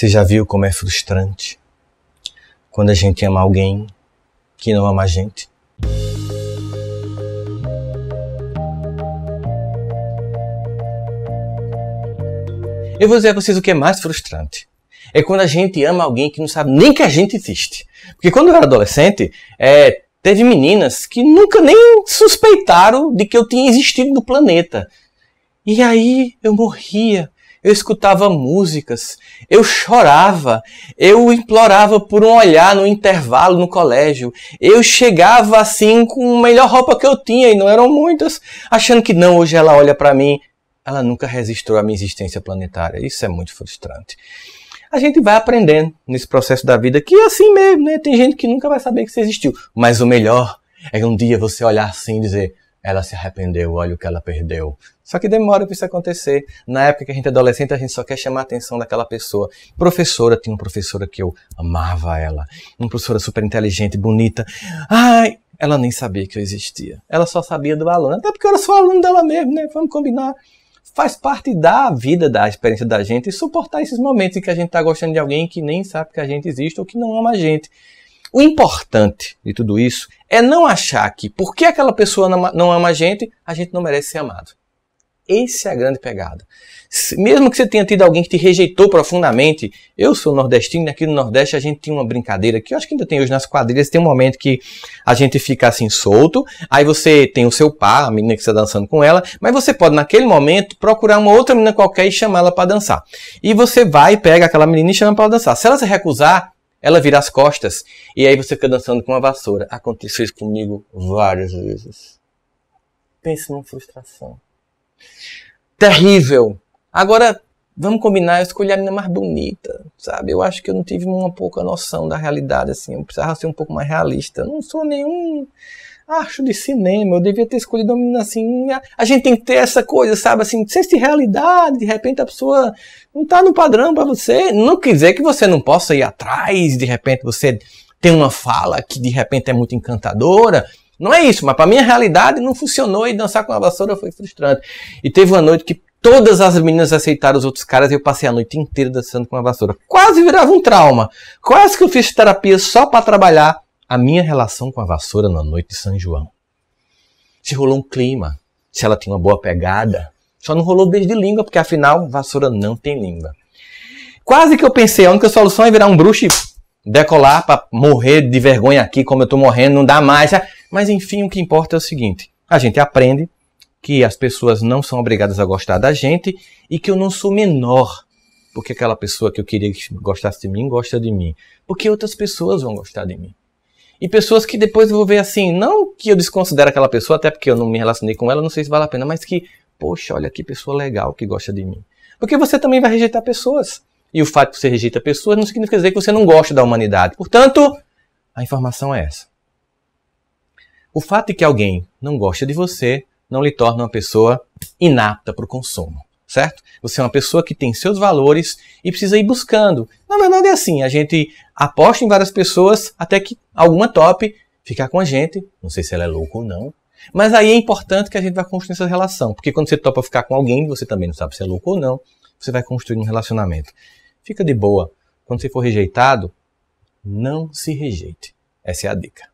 Você já viu como é frustrante quando a gente ama alguém que não ama a gente? Eu vou dizer a vocês o que é mais frustrante. É quando a gente ama alguém que não sabe nem que a gente existe. Porque quando eu era adolescente, é, teve meninas que nunca nem suspeitaram de que eu tinha existido no planeta. E aí eu morria eu escutava músicas, eu chorava, eu implorava por um olhar no intervalo no colégio, eu chegava assim com a melhor roupa que eu tinha, e não eram muitas, achando que não, hoje ela olha para mim, ela nunca resistiu à minha existência planetária. Isso é muito frustrante. A gente vai aprendendo nesse processo da vida que é assim mesmo, né? Tem gente que nunca vai saber que você existiu. Mas o melhor é um dia você olhar assim e dizer: ela se arrependeu, olha o que ela perdeu. Só que demora para isso acontecer. Na época que a gente é adolescente, a gente só quer chamar a atenção daquela pessoa. Professora, tinha uma professora que eu amava ela. Uma professora super inteligente, bonita. Ai, ela nem sabia que eu existia. Ela só sabia do aluno. Até porque eu era aluno dela mesmo, né? Vamos combinar. Faz parte da vida, da experiência da gente suportar esses momentos em que a gente está gostando de alguém que nem sabe que a gente existe ou que não ama a gente. O importante de tudo isso é não achar que porque aquela pessoa não ama a gente, a gente não merece ser amado. Essa é a grande pegada. Mesmo que você tenha tido alguém que te rejeitou profundamente, eu sou nordestino, aqui no Nordeste a gente tinha uma brincadeira que eu acho que ainda tem hoje nas quadrilhas, tem um momento que a gente fica assim solto, aí você tem o seu par, a menina que está dançando com ela, mas você pode naquele momento procurar uma outra menina qualquer e chamá-la para dançar. E você vai, pega aquela menina e chama para dançar. Se ela se recusar, ela vira as costas e aí você fica dançando com uma vassoura. Aconteceu isso comigo várias vezes. Pense numa frustração. Terrível. Agora, vamos combinar, eu escolhi a menina mais bonita, sabe? Eu acho que eu não tive uma pouca noção da realidade, assim. Eu precisava ser um pouco mais realista. Eu não sou nenhum acho de cinema, eu devia ter escolhido uma menina assim. A gente tem que ter essa coisa, sabe? Assim, senso de realidade, de repente a pessoa não tá no padrão para você. Não quer dizer que você não possa ir atrás, de repente você tem uma fala que de repente é muito encantadora. Não é isso, mas para minha realidade não funcionou e dançar com a vassoura foi frustrante. E teve uma noite que todas as meninas aceitaram os outros caras e eu passei a noite inteira dançando com a vassoura. Quase virava um trauma. Quase que eu fiz terapia só para trabalhar a minha relação com a vassoura na noite de São João. Se rolou um clima, se ela tinha uma boa pegada, só não rolou beijo de língua, porque afinal, vassoura não tem língua. Quase que eu pensei, a única solução é virar um bruxo e decolar para morrer de vergonha aqui, como eu estou morrendo, não dá mais. Mas enfim, o que importa é o seguinte: a gente aprende que as pessoas não são obrigadas a gostar da gente e que eu não sou menor porque aquela pessoa que eu queria que gostasse de mim gosta de mim. Porque outras pessoas vão gostar de mim. E pessoas que depois eu vou ver assim, não que eu desconsidere aquela pessoa, até porque eu não me relacionei com ela, não sei se vale a pena, mas que, poxa, olha que pessoa legal que gosta de mim. Porque você também vai rejeitar pessoas. E o fato de você rejeita pessoas não significa dizer que você não gosta da humanidade. Portanto, a informação é essa. O fato de que alguém não gosta de você não lhe torna uma pessoa inapta para o consumo certo? Você é uma pessoa que tem seus valores e precisa ir buscando. Na verdade é assim, a gente aposta em várias pessoas até que alguma top ficar com a gente. Não sei se ela é louca ou não. Mas aí é importante que a gente vá construir essa relação, porque quando você topa ficar com alguém, você também não sabe se é louco ou não, você vai construir um relacionamento. Fica de boa. Quando você for rejeitado, não se rejeite. Essa é a dica.